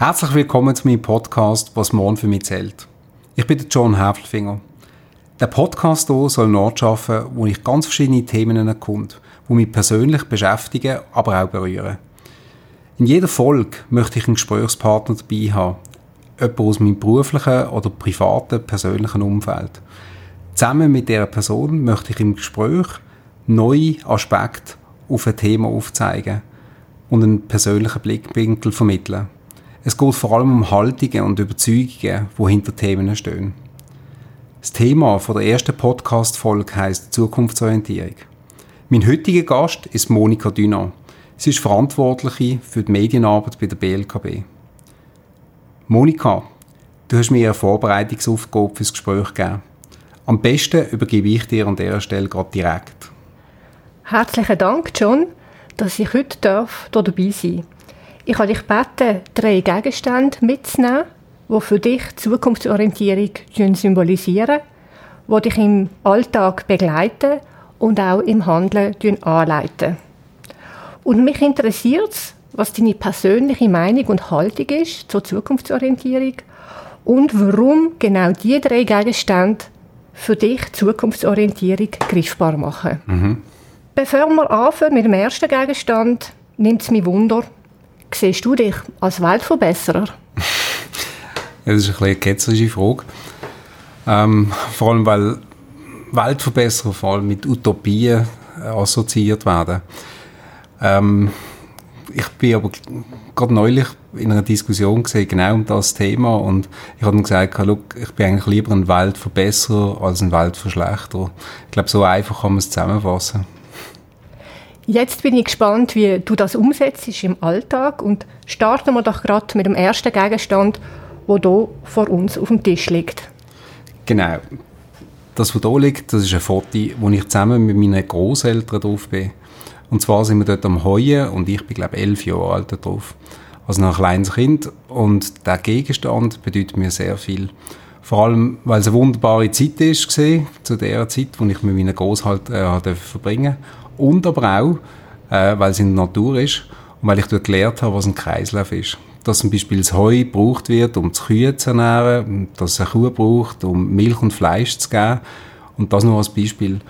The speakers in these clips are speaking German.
Herzlich willkommen zu meinem Podcast «Was morgen für mich zählt». Ich bin der John Häflfinger. Der Podcast hier soll einen Ort schaffen, wo ich ganz verschiedene Themen erkunde, die mich persönlich beschäftigen, aber auch berühren. In jeder Folge möchte ich einen Gesprächspartner dabei haben, jemand aus meinem beruflichen oder privaten, persönlichen Umfeld. Zusammen mit dieser Person möchte ich im Gespräch neue Aspekte auf ein Thema aufzeigen und einen persönlichen Blickwinkel vermitteln. Es geht vor allem um Haltungen und Überzeugungen, die hinter Themen stehen. Das Thema von der ersten Podcast-Folge heisst Zukunftsorientierung. Mein heutiger Gast ist Monika Düner. Sie ist Verantwortliche für die Medienarbeit bei der BLKB. Monika, du hast mir eine Vorbereitungsaufgabe fürs Gespräch gegeben. Am besten übergebe ich dir an dieser Stelle gerade direkt. Herzlichen Dank, John, dass ich heute hier dabei sein darf. Ich habe dich gebeten, drei Gegenstände mitzunehmen, die für dich Zukunftsorientierung symbolisieren, die dich im Alltag begleiten und auch im Handeln anleiten. Und mich interessiert es, was deine persönliche Meinung und Haltung ist zur Zukunftsorientierung und warum genau diese drei Gegenstände für dich Zukunftsorientierung griffbar machen. Mhm. Bevor wir anfangen mit dem ersten Gegenstand, nimmt es mich Wunder, Siehst du dich als Weltverbesserer? das ist ein eine ketzerische Frage. Ähm, vor allem, weil Weltverbesserer vor allem mit Utopien äh, assoziiert werden. Ähm, ich bin aber gerade neulich in einer Diskussion gesehen, genau um das Thema und ich habe dann gesagt, look, ich bin eigentlich lieber ein Weltverbesserer als ein Weltverschlechterer. Ich glaube, so einfach kann man es zusammenfassen. Jetzt bin ich gespannt, wie du das umsetzt im Alltag und starten wir doch gerade mit dem ersten Gegenstand, wo hier vor uns auf dem Tisch liegt. Genau. Das, was hier liegt, das ist ein Foto, wo ich zusammen mit meinen Großeltern drauf bin. Und zwar sind wir dort am Heuen und ich bin, glaube ich, elf Jahre alt drauf. Also noch ein kleines Kind. Und der Gegenstand bedeutet mir sehr viel. Vor allem, weil es eine wunderbare Zeit ist, zu der Zeit, wo ich mit meinen Großeltern äh, verbringen durfte und aber auch, äh, weil es in der Natur ist und weil ich dort gelernt habe, was ein Kreislauf ist. Dass zum Beispiel das Heu gebraucht wird, um die Kühe zu ernähren, dass es eine Kuh braucht, um Milch und Fleisch zu geben. Und das nur als Beispiel.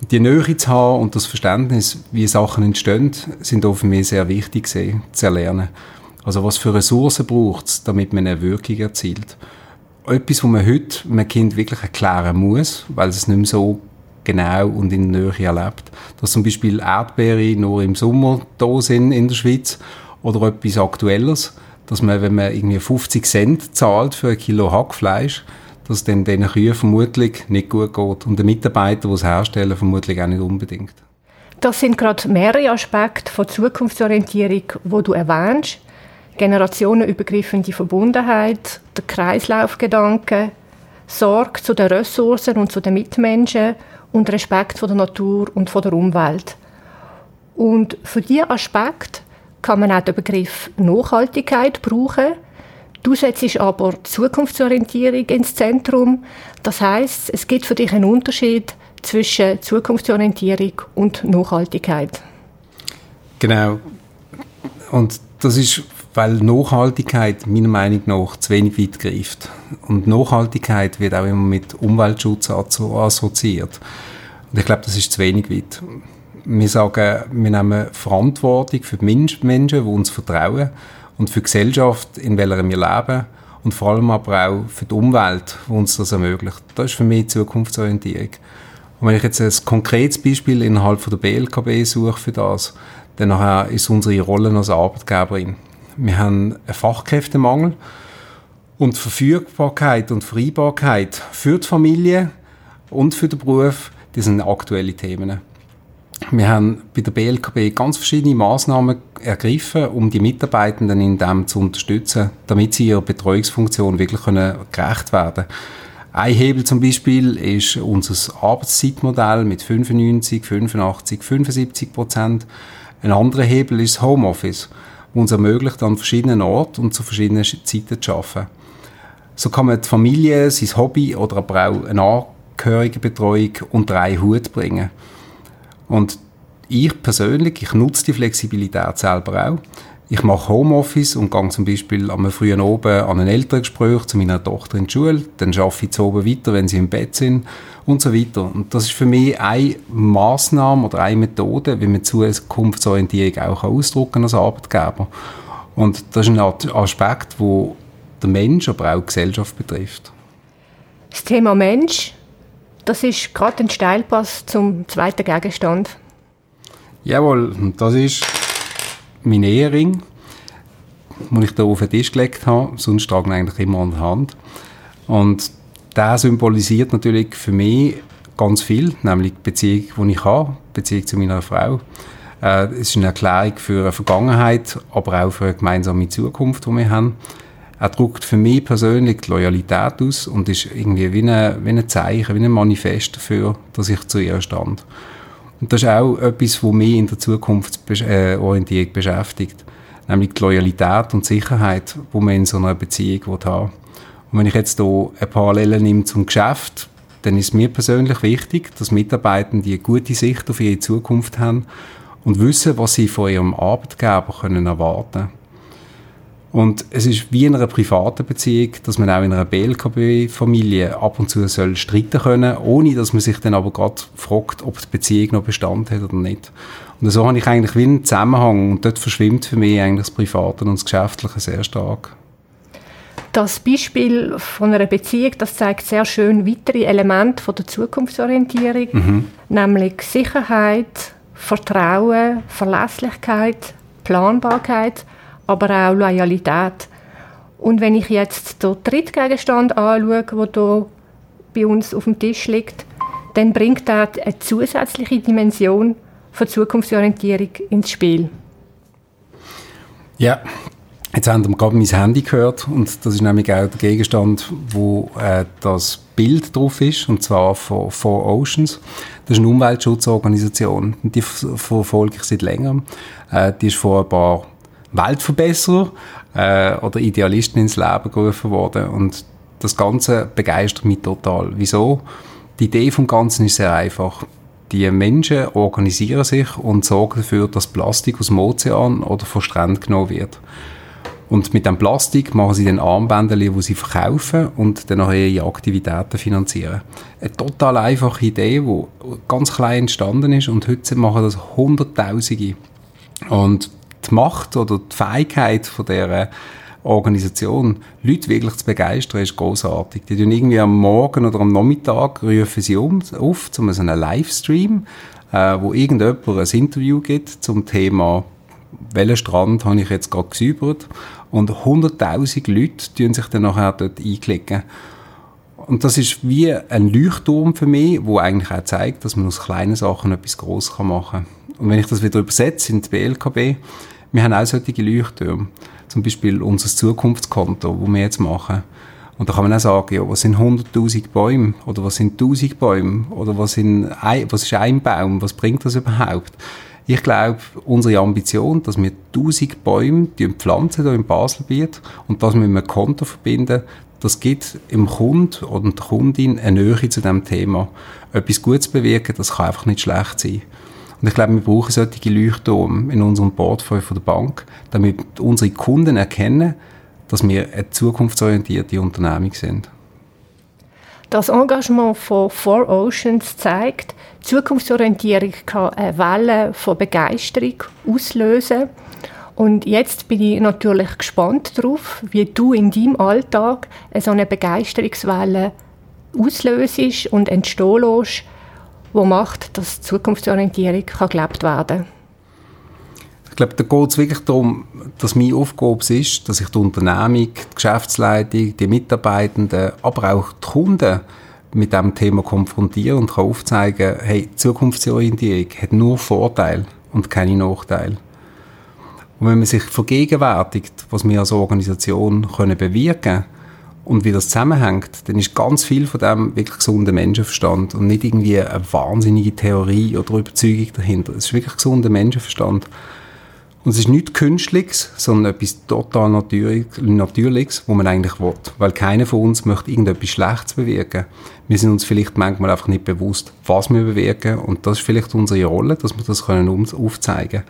Und die Nähe zu haben und das Verständnis, wie Sachen entstehen, sind auch für mich sehr wichtig gewesen, zu erlernen. Also was für Ressourcen braucht es, damit man eine Wirkung erzielt. Etwas, was man heute einem Kind wirklich erklären muss, weil es nicht mehr so genau und in der Nähe erlebt. Dass zum Beispiel Erdbeere nur im Sommer da sind in der Schweiz oder etwas Aktuelles, dass man, wenn man irgendwie 50 Cent zahlt für ein Kilo Hackfleisch, dass dann diesen Kühen vermutlich nicht gut geht und den Mitarbeitern, die es herstellen, vermutlich auch nicht unbedingt. Das sind gerade mehrere Aspekte von Zukunftsorientierung, wo du erwähnst. Generationenübergreifende Verbundenheit, der Kreislaufgedanke, Sorge zu den Ressourcen und zu den Mitmenschen und Respekt vor der Natur und vor der Umwelt. Und für diesen Aspekt kann man auch den Begriff Nachhaltigkeit brauchen. Du setzt aber Zukunftsorientierung ins Zentrum. Das heißt, es gibt für dich einen Unterschied zwischen Zukunftsorientierung und Nachhaltigkeit. Genau. Und das ist weil Nachhaltigkeit meiner Meinung nach zu wenig weit greift. Und Nachhaltigkeit wird auch immer mit Umweltschutz assoziiert. Und ich glaube, das ist zu wenig weit. Wir sagen, wir nehmen Verantwortung für die Menschen, die uns vertrauen und für die Gesellschaft, in welcher wir leben und vor allem aber auch für die Umwelt, die uns das ermöglicht. Das ist für mich Zukunftsorientierung. Und wenn ich jetzt ein konkretes Beispiel innerhalb von der BLKB suche für das, dann ist unsere Rolle als Arbeitgeberin. Wir haben einen Fachkräftemangel und Verfügbarkeit und Vereinbarkeit für die Familie und für den Beruf, das sind aktuelle Themen. Wir haben bei der BLKB ganz verschiedene Maßnahmen ergriffen, um die Mitarbeitenden in dem zu unterstützen, damit sie ihrer Betreuungsfunktion wirklich gerecht werden können. Ein Hebel zum Beispiel ist unser Arbeitszeitmodell mit 95, 85, 75 Prozent. Ein anderer Hebel ist das Homeoffice uns ermöglicht, an verschiedenen Orten und zu verschiedenen Zeiten zu arbeiten. So kann man die Familie, sein Hobby oder aber auch eine Angehörigenbetreuung unter einen Hut bringen. Und ich persönlich, ich nutze die Flexibilität selber auch. Ich mache Homeoffice und gehe zum Beispiel am frühen Oben an ein Elterngespräch zu meiner Tochter in die Schule, dann arbeite ich zu oben weiter, wenn sie im Bett sind und so weiter. Und das ist für mich eine Maßnahme oder eine Methode, wie man Zukunftsorientierung auch ausdrücken als Arbeitgeber. Und das ist ein Aspekt, wo der Mensch, aber auch die Gesellschaft betrifft. Das Thema Mensch, das ist gerade ein Steilpass zum zweiten Gegenstand. Jawohl, das ist mein Ehering, den ich hier auf den Tisch gelegt habe. Sonst trage ich eigentlich immer an der Hand. Und der symbolisiert natürlich für mich ganz viel, nämlich die Beziehung, die ich habe, die Beziehung zu meiner Frau. Äh, es ist eine Erklärung für eine Vergangenheit, aber auch für eine gemeinsame Zukunft, die wir haben. Er drückt für mich persönlich die Loyalität aus und ist irgendwie wie ein, wie ein Zeichen, wie ein Manifest dafür, dass ich zu ihr stand. Und das ist auch etwas, was mich in der Zukunftsorientierung beschäftigt. Nämlich die Loyalität und Sicherheit, die man in so einer Beziehung haben Und wenn ich jetzt hier eine Parallele nehme zum Geschäft, dann ist mir persönlich wichtig, dass Mitarbeitende eine gute Sicht auf ihre Zukunft haben und wissen, was sie von ihrem Arbeitgeber können erwarten können. Und es ist wie in einer privaten Beziehung, dass man auch in einer BLKB-Familie ab und zu soll streiten können, ohne dass man sich dann aber gerade fragt, ob die Beziehung noch Bestand hat oder nicht. Und so habe ich eigentlich wie einen Zusammenhang und dort verschwimmt für mich eigentlich das Private und das Geschäftliche sehr stark. Das Beispiel von einer Beziehung, das zeigt sehr schön weitere Elemente von der Zukunftsorientierung, mhm. nämlich Sicherheit, Vertrauen, Verlässlichkeit, Planbarkeit – aber auch Loyalität. Und wenn ich jetzt den Drittgegenstand anschaue, der hier bei uns auf dem Tisch liegt, dann bringt er eine zusätzliche Dimension von Zukunftsorientierung ins Spiel. Ja, jetzt haben wir gerade mein Handy gehört und das ist nämlich auch der Gegenstand, wo äh, das Bild drauf ist, und zwar von Four Oceans. Das ist eine Umweltschutzorganisation, die verfolge ich seit längerem. Äh, die ist vor ein paar Weltverbesserer äh, oder Idealisten ins Leben gerufen worden. Und das Ganze begeistert mich total. Wieso? Die Idee vom Ganzen ist sehr einfach. Die Menschen organisieren sich und sorgen dafür, dass Plastik aus dem Ozean oder von Stränden genommen wird. Und mit dem Plastik machen sie dann Armbänder, die sie verkaufen und dann ihre Aktivitäten finanzieren. Eine total einfache Idee, die ganz klein entstanden ist und heute machen das Hunderttausende. Und die Macht oder die Fähigkeit von dieser Organisation, Leute wirklich zu begeistern, ist großartig. Die tun irgendwie am Morgen oder am Nachmittag rufen sie um, auf zu so einem Livestream, äh, wo irgendjemand ein Interview gibt zum Thema welchen Strand habe ich jetzt gerade gesäubert und 100'000 Leute tun sich dann nachher dort einklicken. Und das ist wie ein Leuchtturm für mich, wo eigentlich auch zeigt, dass man aus kleinen Sachen etwas Grosses machen kann. Und wenn ich das wieder übersetze in die BLKB, wir haben auch solche Leuchttürme. Zum Beispiel unser Zukunftskonto, das wir jetzt machen. Und da kann man auch sagen, ja, was sind 100.000 Bäume? Oder was sind 1.000 Bäume? Oder was, sind ein, was ist ein Baum? Was bringt das überhaupt? Ich glaube, unsere Ambition, dass wir 1000 Bäume pflanzen hier im Baselbiet und das mit einem Konto verbinden, das gibt im Kund oder der Kundin eine Nähe zu diesem Thema. Etwas Gutes bewirken, das kann einfach nicht schlecht sein. Und ich glaube, wir brauchen solche Leuchtturme in unserem Portfolio von der Bank, damit unsere Kunden erkennen, dass wir eine zukunftsorientierte Unternehmung sind. Das Engagement von Four Oceans zeigt, Zukunftsorientierung kann eine Welle von Begeisterung auslösen. Und jetzt bin ich natürlich gespannt darauf, wie du in deinem Alltag so eine Begeisterungswelle auslöst und entstehen lässt, wo macht, dass Zukunftsorientierung kann gelebt werden Ich glaube, da geht es wirklich darum, dass meine Aufgabe ist, dass ich die Unternehmung, die Geschäftsleitung, die Mitarbeitenden, aber auch die Kunden mit diesem Thema konfrontiere und kann aufzeigen, hey, Zukunftsorientierung hat nur Vorteile und keine Nachteile. Und wenn man sich vergegenwärtigt, was wir als Organisation können bewirken können, und wie das zusammenhängt, dann ist ganz viel von dem wirklich gesunder Menschenverstand und nicht irgendwie eine wahnsinnige Theorie oder Überzeugung dahinter. Es ist wirklich gesunder Menschenverstand. Und es ist nichts Künstliches, sondern etwas total Natürliches, wo man eigentlich will. Weil keiner von uns möchte irgendetwas Schlechtes bewirken. Wir sind uns vielleicht manchmal einfach nicht bewusst, was wir bewirken. Und das ist vielleicht unsere Rolle, dass wir das können aufzeigen können.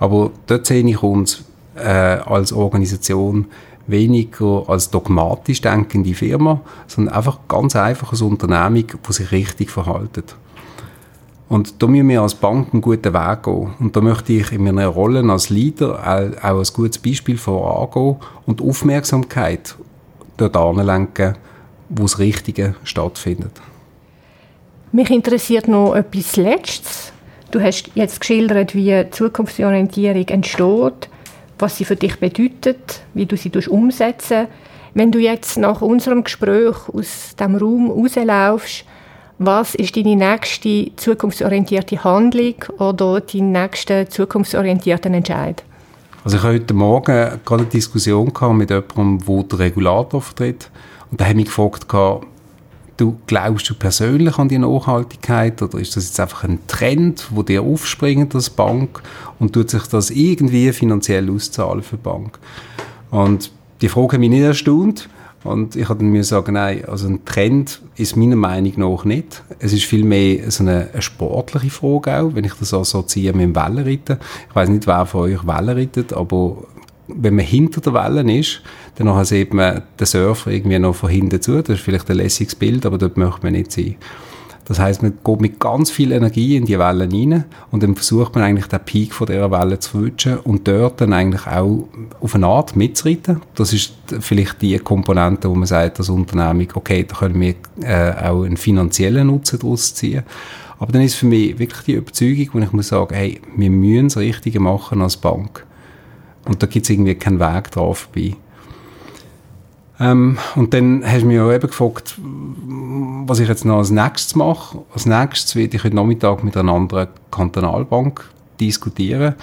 Aber dort sehe ich uns äh, als Organisation weniger als dogmatisch denkende Firma, sondern einfach ganz einfach als Unternehmung, die sich richtig verhaltet. Und da müssen wir als Bank einen guten Weg gehen. Und da möchte ich in meiner Rolle als Leader auch, auch ein gutes Beispiel vorangehen und Aufmerksamkeit dort anlenken, wo das Richtige stattfindet. Mich interessiert noch etwas Letztes. Du hast jetzt geschildert, wie Zukunftsorientierung entsteht, was sie für dich bedeutet, wie du sie umsetzen Wenn du jetzt nach unserem Gespräch aus dem Raum rauslaufst, was ist deine nächste zukunftsorientierte Handlung oder dein nächster zukunftsorientierter Entscheid? Also ich hatte heute Morgen gerade eine Diskussion mit jemandem, der den Regulator vertritt. Und da habe ich mich gefragt, du glaubst du persönlich an die Nachhaltigkeit oder ist das jetzt einfach ein Trend, wo dir aufspringt als Bank und tut sich das irgendwie finanziell auszahlen für die Bank? Und die Frage hat mich nicht erstaunt und ich habe mir sagen, nein, also ein Trend ist meiner Meinung nach nicht. Es ist vielmehr so eine, eine sportliche Frage auch, wenn ich das assoziiere mit dem Wellenreiten. Ich weiß nicht, wer von euch Wellen reitet, aber wenn man hinter der Wellen ist, dann sieht man den Surfer irgendwie noch von hinten zu. Das ist vielleicht ein lässiges Bild, aber dort möchte man nicht sein. Das heißt, man geht mit ganz viel Energie in die Wellen rein und dann versucht man eigentlich den Peak von dieser Welle zu verwischen und dort dann eigentlich auch auf eine Art mitzureiten. Das ist vielleicht die Komponente, wo man sagt, als Unternehmung, okay, da können wir äh, auch einen finanziellen Nutzen daraus ziehen. Aber dann ist für mich wirklich die Überzeugung, wo ich muss sagen, hey, wir müssen das Richtige machen als Bank. Und da gibt es irgendwie keinen Weg drauf bei. Ähm, und dann hast du mich auch eben gefragt, was ich jetzt noch als nächstes mache. Als nächstes werde ich heute Nachmittag mit einer anderen Kantonalbank diskutieren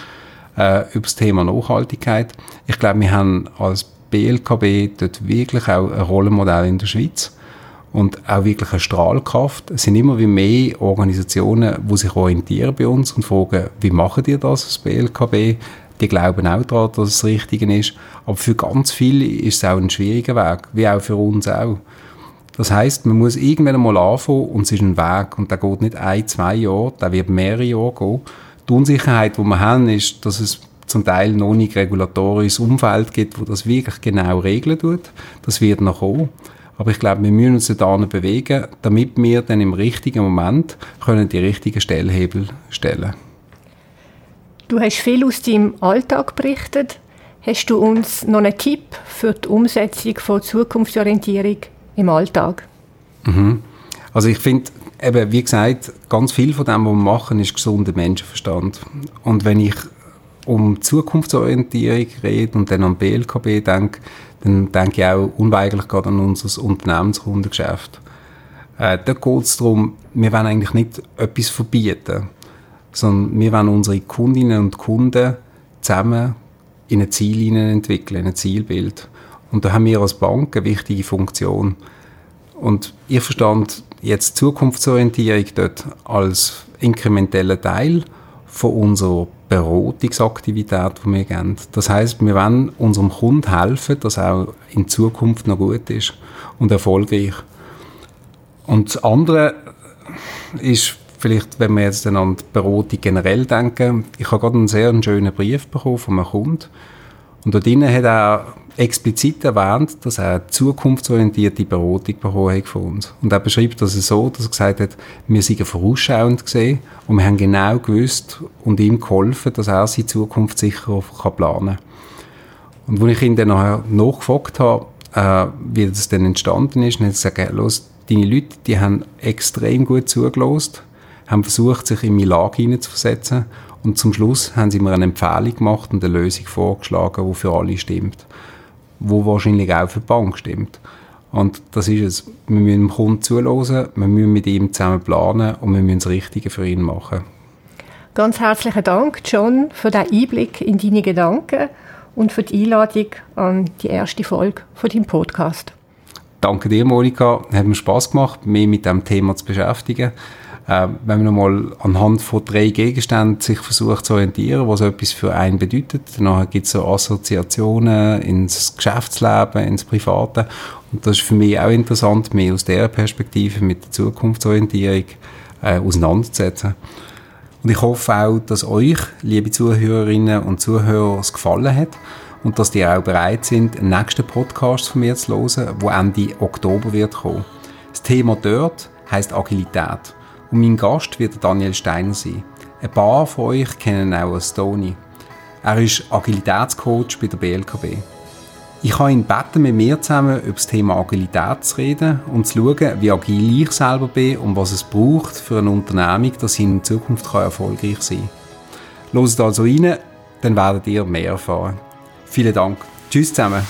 äh, über das Thema Nachhaltigkeit. Ich glaube, wir haben als BLKB dort wirklich auch ein Rollenmodell in der Schweiz und auch wirklich eine Strahlkraft. Es sind immer wie mehr Organisationen, die sich orientieren bei uns und fragen, wie machen die das als BLKB? Die glauben auch daran, dass es das Richtige ist. Aber für ganz viele ist es auch ein schwieriger Weg, wie auch für uns auch. Das heißt, man muss irgendwann mal anfangen und es ist ein Weg und der geht nicht ein, zwei Jahre, der wird mehrere Jahre gehen. Die Unsicherheit, die wir haben, ist, dass es zum Teil noch nicht regulatorisches Umfeld gibt, wo das wirklich genau regeln tut. Das wird noch kommen. Aber ich glaube, wir müssen uns da bewegen, damit wir dann im richtigen Moment können die richtigen Stellhebel stellen können. Du hast viel aus deinem Alltag berichtet. Hast du uns noch einen Tipp für die Umsetzung von Zukunftsorientierung im Alltag? Mhm. Also ich finde, eben, wie gesagt, ganz viel von dem, was wir machen, ist gesunder Menschenverstand. Und wenn ich um Zukunftsorientierung rede und dann an BLKB denke, dann denke ich auch unweigerlich gerade an unser Unternehmenskundengeschäft. Äh, da geht es darum, wir wollen eigentlich nicht etwas verbieten sondern wir wollen unsere Kundinnen und Kunden zusammen in ein Ziel entwickeln, in ein Zielbild. Und da haben wir als Bank eine wichtige Funktion. Und ich verstand jetzt Zukunftsorientierung dort als inkrementeller Teil von unserer Beratungsaktivität, die wir geben. Das heißt, wir wollen unserem Kunden helfen, dass er auch in Zukunft noch gut ist und erfolgreich. Und das andere ist Vielleicht, wenn wir jetzt an die Beratung generell denken, ich habe gerade einen sehr schönen Brief bekommen von einem Kunden und dort drinnen hat er explizit erwähnt, dass er eine zukunftsorientierte Beratung bekommen hat von uns. Und er beschreibt das so, dass er gesagt hat, wir seien vorausschauend gesehen und wir haben genau gewusst und ihm geholfen, dass er seine Zukunft sicher planen kann. Und als ich ihn dann nachher nachgefragt habe, äh, wie das denn entstanden ist, dann hat er gesagt, los, deine Leute, die haben extrem gut zugelost haben versucht, sich in meine Lage hineinzuversetzen und zum Schluss haben sie mir eine Empfehlung gemacht und eine Lösung vorgeschlagen, die für alle stimmt. Wo wahrscheinlich auch für die Bank stimmt. Und das ist es. Wir müssen dem Kunden zuhören, wir müssen mit ihm zusammen planen und wir müssen das Richtige für ihn machen. Ganz herzlichen Dank, John, für den Einblick in deine Gedanken und für die Einladung an die erste Folge von deinem Podcast. Danke dir, Monika. Hat mir Spaß gemacht, mich mit dem Thema zu beschäftigen äh, wenn man nochmal anhand von drei Gegenständen sich versucht zu orientieren, was etwas für einen bedeutet, dann gibt es so Assoziationen ins Geschäftsleben, ins Private und das ist für mich auch interessant, mich aus dieser Perspektive mit der Zukunftsorientierung äh, auseinanderzusetzen. Und ich hoffe auch, dass euch, liebe Zuhörerinnen und Zuhörer, es gefallen hat und dass ihr auch bereit sind, den nächsten Podcast von mir zu hören, wo Ende Oktober wird kommen. Das Thema dort heißt Agilität und mein Gast wird Daniel Steiner sein. Ein paar von euch kennen auch als. Er ist Agilitätscoach bei der BLKB. Ich habe ihn gebeten, mit mir zusammen über das Thema Agilität zu reden und zu schauen, wie agil ich selber bin und was es braucht für eine Unternehmung, dass sie in Zukunft erfolgreich sein kann. Hört also rein, dann werdet ihr mehr erfahren. Vielen Dank. Tschüss zusammen.